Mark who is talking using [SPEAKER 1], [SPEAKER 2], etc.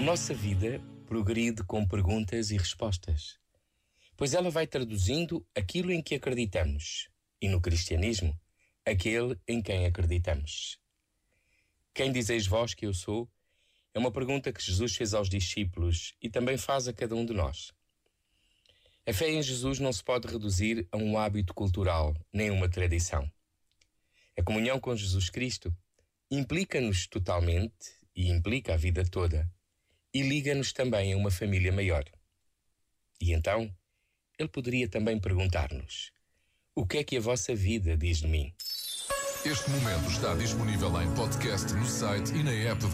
[SPEAKER 1] nossa vida progride com perguntas e respostas, pois ela vai traduzindo aquilo em que acreditamos e no cristianismo, aquele em quem acreditamos. Quem dizeis vós que eu sou? É uma pergunta que Jesus fez aos discípulos e também faz a cada um de nós. A fé em Jesus não se pode reduzir a um hábito cultural, nem uma tradição. A comunhão com Jesus Cristo implica-nos totalmente e implica a vida toda e liga-nos também a uma família maior. E então, ele poderia também perguntar-nos: O que é que a vossa vida diz de mim?
[SPEAKER 2] Este momento está disponível em podcast no site e na app da